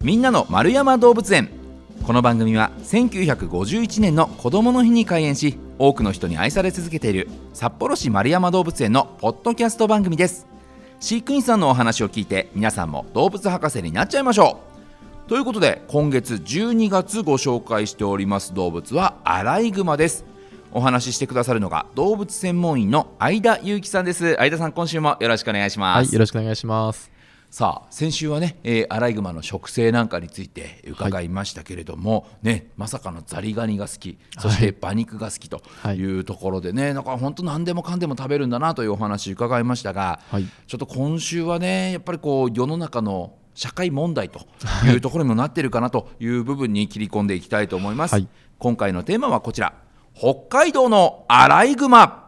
みんなの丸山動物園。この番組は1951年の子どもの日に開園し多くの人に愛され続けている札幌市丸山動物園のポッドキャスト番組です。飼育員さんのお話を聞いて皆さんも動物博士になっちゃいましょう。ということで今月12月ご紹介しております動物はアライグマです。お話ししてくださるのが動物専門員の相田裕樹さんです。相田さん今週もよろしくお願いします。はい、よろしくお願いします。さあ先週はね、えーアライグマの食性なんかについて伺いましたけれども、ねまさかのザリガニが好きそして馬肉が好きとい。うところでね、なんか本当何でもかんでも食べるんだなというお話伺いましたが、はい。ちょっと今週はねやっぱりこう世の中の社会問題とい。うところにもなっているかなという部分に切り込んでいきたいと思います、はい。今回のテーマはこちら。北海道のアライグマ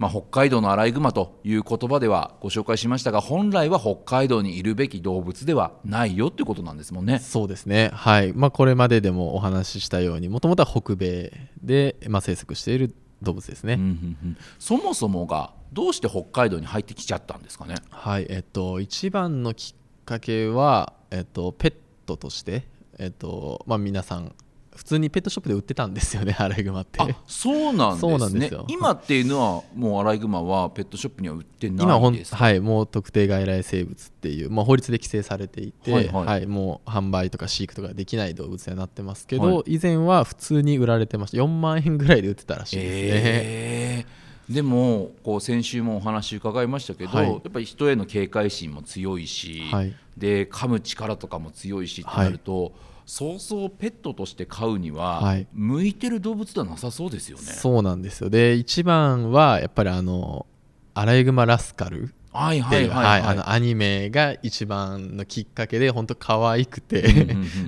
まあ、北海道のアライグマという言葉ではご紹介しましたが本来は北海道にいるべき動物ではないよっていうことなんですもんね。そうですね。はい。まあ、これまででもお話ししたように、もともとは北米で、まあ、生息している動物ですね。うんうんうんそもそもがどうして北海道に入ってきちゃったんですかね？はい。えっと、一番のきっかけは、えっと、ペットとして、えっと、まあ、皆さん、普通にペットショップで売ってたんですよね、アライグマって。あそうなんですね。そうなんですよ。今っていうのはもうアライグマはペットショップには売ってないですか？はい、もう特定外来生物っていう、まあ、法律で規制されていて、ははい。いはいもう販売とか飼育とかできない動物にはなってますけど、はい。以前は普通に売られてました。4万円ぐらいで売ってたらしいで。すね、えー。でもこう先週もお話伺いましたけど、はい。やっぱり人への警戒心も強いし、はい。で噛む力とかも強いしってなると、そうそうペットとして飼うには、はい。向いてる動物ではなさそうですよね。そうなんですよ。で一番はやっぱりあのアライグマラスカルはいはいはいはい、はい。あのアニメが一番のきっかけで本当可愛くて、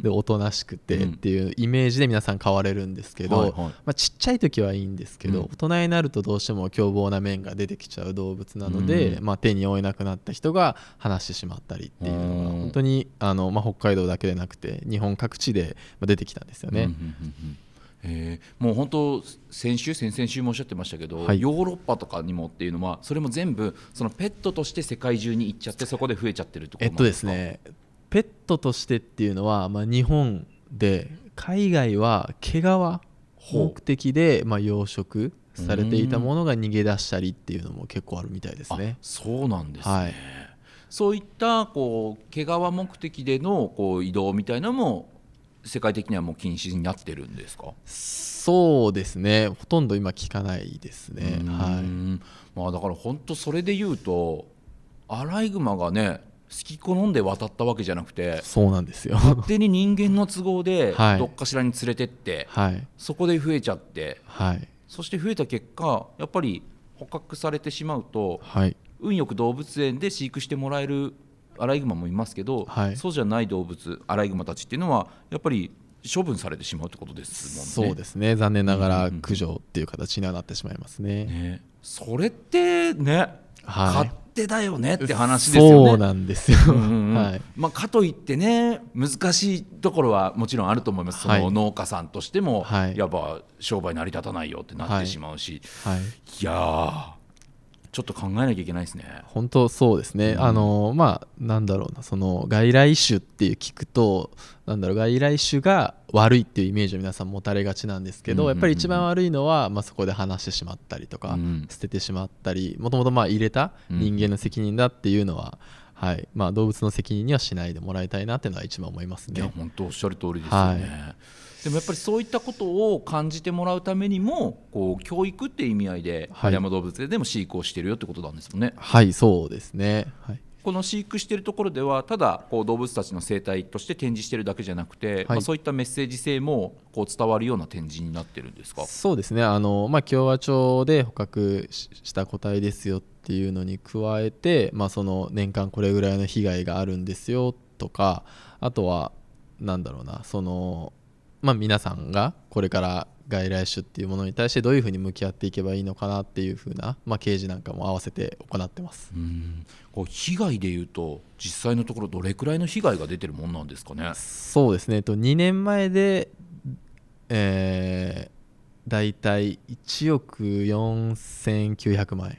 でおとなしくてうん。っていうイメージで皆さん買われるんですけど、はいはい。まあ、ちっちゃい時はいいんですけど、うん。大人になるとどうしても凶暴な面が出てきちゃう動物なので、うん。まあ、手に負えなくなった人が話してしまったりっていうのがうん。本当にあの、まあ、北海道だけでなくて日本各地でまあ出てきたんですよね。うんえー。もう本当先週先々週もおっしゃってましたけど、はい。ヨーロッパとかにもっていうのはそれも全部そのペットとして世界中に行っちゃってそこで増えちゃってるってことえっとなんでか？ですすね。ペットとしてっていうのは、まあ、日本で海外は毛皮目的で、まあ、養殖されていたものが逃げ出したりっていうのも結構あるみたいですね。あ。そうなんですね、はい。そういったこう毛皮目的でのこう移動みたいなのも世界的にはもう禁止になってるんですか？そうですね。ほとんど今聞かないですね。はんまあだから本当それで言うとアライグマがね好き好んで渡ったわけじゃなくていそうなんですよ。勝手に人間の都合で はい。どっかしらに連れてって、はい。そこで増えちゃってはい。そして増えた結果やっぱり捕獲されてしまうとはい。運よく動物園で飼育してもらえるアライグマもいますけど、はい。そうじゃない動物アライグマたちっていうのはやっぱり処分されてしまうってことですもんね。そうですね。残念ながらうんうんうん。駆除っていう形にはなってしまいますね。ね。それってね、はい。勝手だよねって話ですよね。そうなんですよ。うんうんうん。はい。まあ、かといってね難しいところはもちろんあると思います、はい。その農家さんとしても、はい。やっぱ商売成り立たないよってなってしまうし、はい。い、やーちょっと考えなきゃいけないですね。本当そうですね、うん。あのまあなんだろうなその外来種っていう聞くとなんだろう外来種が悪いっていうイメージを皆さん持たれがちなんですけど、うんうんうん。やっぱり一番悪いのは、まあ、そこで話してしまったりとか、うん。捨ててしまったりもともとまあ入れた人間の責任だっていうのは、はい。まあ、動物の責任にはしないでもらいたいなっていうのは一番思いますいやね。本当おっしゃる通りですよね、はでもやっぱりそういったことを感じてもらうためにもこう教育っていう意味合いではい。丸山動物園でも飼育をしてるよってことなんですもんね。はいそうですね、はい。この飼育しているところではただこう動物たちの生態として展示してるだけじゃなくて、まあ、そういったメッセージ性もこう伝わるような展示になってるんですか？そうですね。あの、まあ、共和町で捕獲しした個体ですよっていうのに加えて、まあ、その年間これぐらいの被害があるんですよとかあとはなんだろうなその、まあ、皆さんがこれから外来種っていうものに対してどういうふうに向き合っていけばいいのかなっていうふうな、まあ、掲示なんかも合わせて行ってます。うん。こう被害でいうと実際のところどれくらいの被害が出てるもんなんですかね？そうですね、えっと、2年前で、えー、大体1億4900万円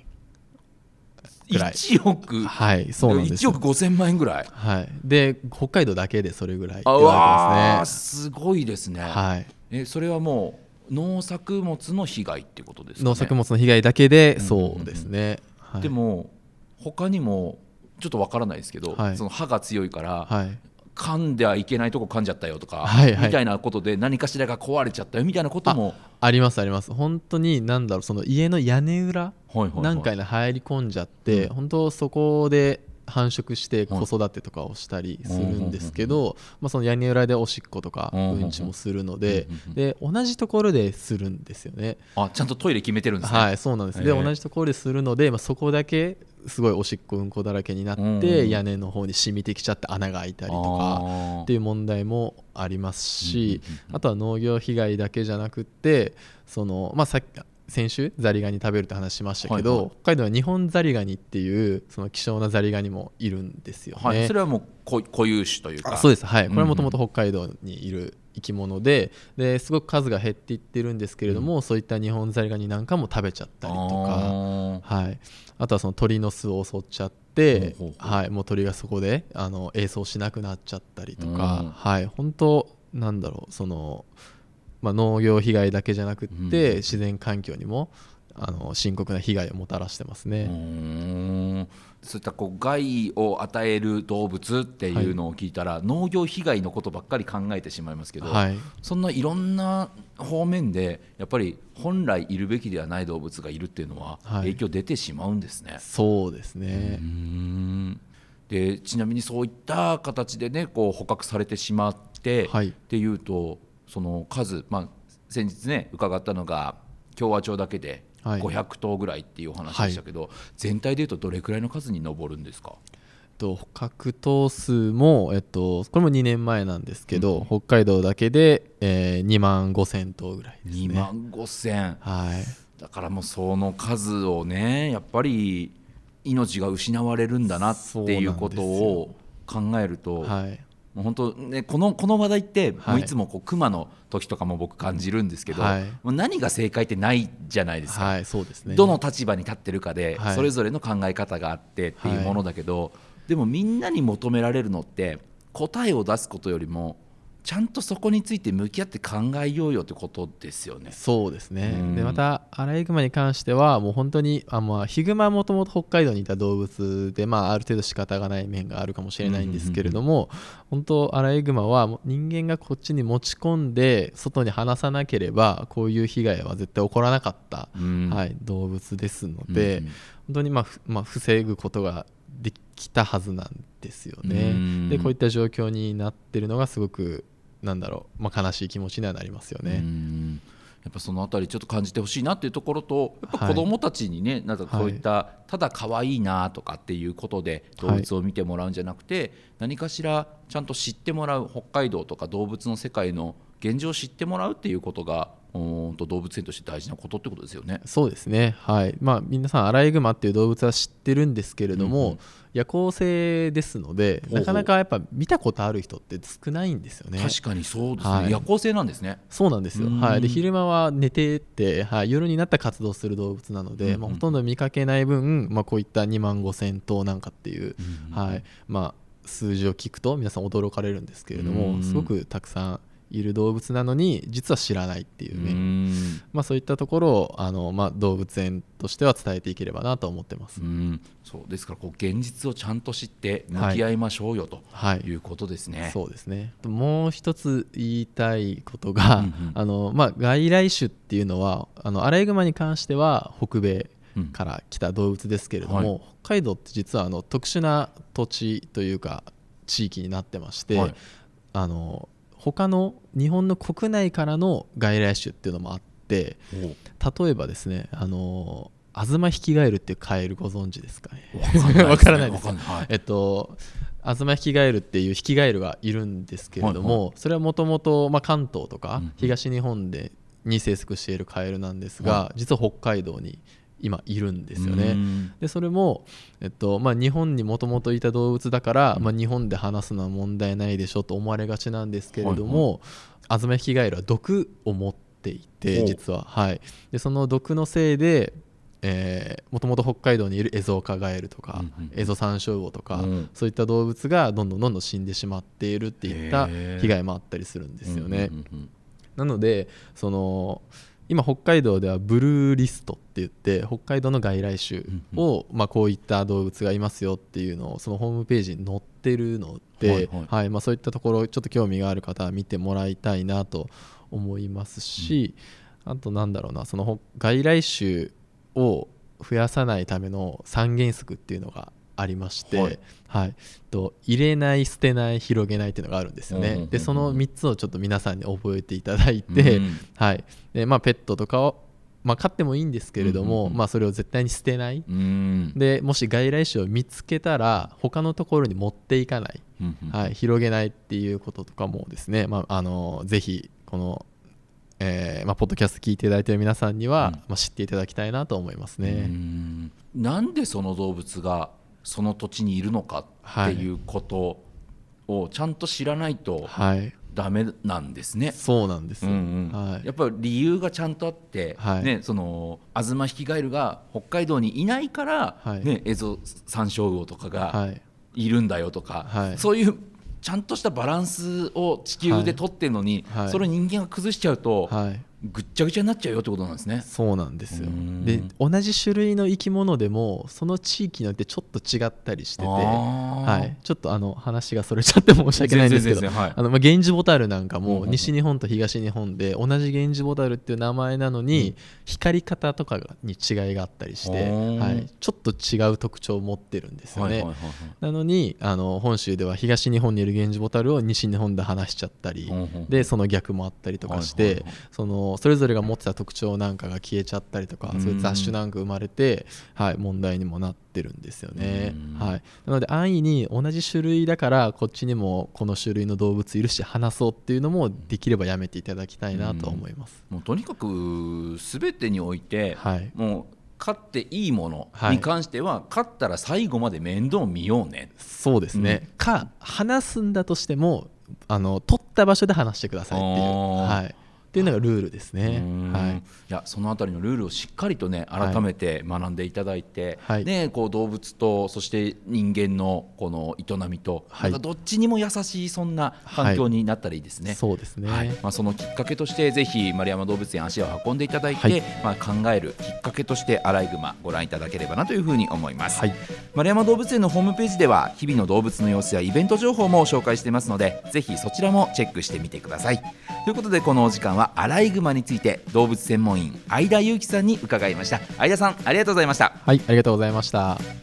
ぐらい。1億。はいそうなんです1億5000万円ぐらい。はい。で北海道だけでそれぐらい言わわーれてますすごいですね、ね。はい。えそれはもう農作物の被害ってことですか、ね、農作物の被害だけでうん。そうですね、はい、でも他にもちょっとわからないですけど、はい。その歯が強いから、はい。噛んではいけないとこ噛んじゃったよとか、はいはい。みたいなことで何かしらが壊れちゃったよみたいなこともありますあります。本当に何だろうその家の屋根裏はいはいはい。何回に入り込んじゃって、本当そこで繁殖して子育てとかをしたりするんですけど、まあ、その屋根裏でおしっことかうん。うんちもするのでで同じところでするんですよね。あちゃんとトイレ決めてるんですね、はいそうなんです。で同じところでするので、まあ、そこだけすごいおしっこうんこだらけになっうんて屋根の方に染みてきちゃって穴が開いたりとかっていう問題もありますしあとは農業被害だけじゃなくってその、まあ、さっき先週ザリガニ食べるって話しましたけど、はいはい。北海道は日本ザリガニっていうその希少なザリガニもいるんですよね。はい、それはもう固固有種というか。あそうですはい。これはもとうん。もと北海道にいる生き物でですごく数が減っていってるんですけれども、そういった日本ザリガニなんかも食べちゃったりとか。あはい、あとはその鳥の巣を襲っちゃって、はい、もう鳥がそこであの営巣しなくなっちゃったりとうん。か、はい、本当なんだろうその、まあ、農業被害だけじゃなくって、うん。自然環境にもあの深刻な被害をもたらしてますね。そういったこう害を与える動物っていうのを聞いたら、農業被害のことばっかり考えてしまいますけど、はい、そんないろんな方面でやっぱり本来いるべきではない動物がいるっていうのははい。影響出てしまうんですね。そうですね。うー。ん。でちなみにそういった形でねこう捕獲されてしまって、はい。っていうとその数、まあ、先日ね伺ったのが共和町だけではい。500頭ぐらいっていうお話でしたけど、全体でいうとどれくらいの数に上るんですか？と捕獲頭数も、えっと、これも2年前なんですけど、北海道だけで、えー、2万5千頭ぐらいですね。2万5千。はい。だからもうその数をねやっぱり命が失われるんだなっていうことを考えると、はいもう本当ねこのこの話題って、はい。もういつもこう熊の時とかも僕感じるんですけど、はい。もう何が正解ってないじゃないですか、はいそうですね。どの立場に立ってるかで、はい。それぞれの考え方があってっていうものだけど、でもみんなに求められるのって答えを出すことよりもちゃんとそこについて向き合って考えようよってことですよね。そうですね、うん。でまたアライグマに関してはもう本当にあ、まあ、ヒグマはもともと北海道にいた動物で、まあ、ある程度仕方がない面があるかもしれないんですけれども、本当アライグマは人間がこっちに持ち込んで外に放さなければこういう被害は絶対起こらなかった、うん。はい、動物ですので、うん。本当にまあ、ふまあ、防ぐことができたはずなんですよね。うん。でこういった状況になってるのがすごくなんだろう、まあ、悲しい気持ちにはなりますよね。うん。やっぱそのあたりちょっと感じてほしいなっていうところとやっぱはい。子どもたちにね、なんかこういった、ただ可愛いなとかっていうことで動物を見てもらうんじゃなくて、何かしらちゃんと知ってもらう北海道とか動物の世界の現状を知ってもらうっていうことがうんと動物園として大事なことってことですよね。そうですね、はい。まあ、皆さんアライグマっていう動物は知ってるんですけれども、うんうん夜行性ですのでなかなかやっぱ見たことある人って少ないんですよね。確かにそうですね、はい。夜行性なんですね。そうなんですよ、うん。はい、で昼間は寝てて、はい、夜になったら活動する動物なので、うんうんまあ、ほとんど見かけない分、まあ、こういった2万5千頭なんかっていう、うんはい。まあ、数字を聞くと皆さん驚かれるんですけれども、うん。すごくたくさんいる動物なのに実は知らないっていうう面、ん。まあ、そういったところをあの、まあ、動物園としては伝えていければなと思ってます。うん。そうですからこう現実をちゃんと知って向き合いましょうよとはいいうことですね。そうですね。もう一つ言いたいことが、うんうん。あのまあ、外来種っていうのはあのアライグマに関しては北米うんから来た動物ですけれども、はい。北海道って実はあの特殊な土地というか地域になってまして、はい。あの他の日本の国内からの外来種っていうのもあって例えばですねあのアズマヒキガエルっていうカエルご存知ですかね？わからないですわかえっとアズマヒキガエルっていうヒキガエルがいるんですけれども、はいそれはもともと関東とか東日本でに生息しているカエルなんですが、は実は北海道に今いるんですようね。ん。でそれも、えっとまあ、日本にもともといた動物だから、まあ、日本で話すのは問題ないでしょと思われがちなんですけれども、アズマヒキガエルは毒を持っていほてう。実は、はい、でその毒のせいでもともと北海道にいるエゾオカガエルとか、うんうんエゾサンショウウオとか、うん。そういった動物がどんどんどんどん死んでしまっているっていった被害もあったりするんですよね。なのでその今北海道ではブルーリストって言って北海道の外来種を、まあ、こういった動物がいますよっていうのをそのホームページに載ってるので、はいはい。まあ、そういったところちょっと興味がある方は見てもらいたいなと思いますし、あとなんだろうなそのほ外来種を増やさないための三原則っていうのがありまして、ははい。いと入れない捨てない広げないっていうのがあるんですようんうんうんうん。ねでその3つをちょっと皆さんに覚えていただいて、うんはい。でまあ、ペットとかを、まあ、飼ってもいいんですけれども、うんうんうん。まあ、それを絶対に捨てない。うん。でもし外来種を見つけたら他のところに持っていかない、うんうんはい、広げないっていうこととかもですね、まあ、あのぜひこの、えーまあ、ポッドキャスト聞いていただいている皆さんには、うん。まあ、知っていただきたいなと思いますうね。ん。なんでその動物がその土地にいるのかっていうことをちゃんと知らないとはい、ダメなんですね。そうなんですよ、うんうん。はい。やっぱり理由がちゃんとあって、はい。ね、そのアズマヒキガエルが北海道にいないから、はい。ね、エゾサンショウウオとかがはい。いるんだよとか、はい。そういうちゃんとしたバランスを地球で取ってるのに、はい。それを人間が崩しちゃうと、はいぐっちゃぐちゃになっちゃうよってことなんですね。そうなんですよ。うん。で同じ種類の生き物でもその地域によってちょっと違ったりしてて、はい、ちょっとあの話がそれちゃって申し訳ないんですけどはい。あのまあゲンジボタルなんかも西日本と東日本で同じゲンジボタルっていう名前なのに光り方とかに違いがあったりして、はい、ちょっと違う特徴を持ってるんですよね。なのにあの本州では東日本にいるゲンジボタルを西日本で話しちゃったり、でその逆もあったりとかして、そのそれぞれが持ってた特徴なんかが消えちゃったりとか、うん。そういう雑種なんか生まれて、はい、問題にもなってるんですよね、うん。はい、なので安易に同じ種類だからこっちにもこの種類の動物いるし話そうっていうのもできればやめていただきたいなと思います、もうとにかく全てにおいて、はい。もう飼っていいものはい。に関しては、飼ったら最後まで面倒見ようね。そうですね、か話すんだとしてもあの取った場所で話してくださいっていう、はい、っていうのがルールですね。うん。はい。いやそのあたりのルールをしっかりとねはい改めて学んでいただいて、はい。ね、こう動物とそして人間のこの営みと、はい。なんかどっちにも優しいそんな環境になったらいいですね。そうですね、はい。まあ、そのきっかけとしてぜひ丸山動物園足を運んでいただいて、はい。まあ、考えるきっかけとしてアライグマご覧いただければなというふうに思います、はい。丸山動物園のホームページでは日々の動物の様子やイベント情報も紹介していますのでぜひそちらもチェックしてみてください。ということでこのお時間はアライグマについて動物専門員相田裕樹さんに伺いました相田さんありがとうございましたはい、ありがとうございました。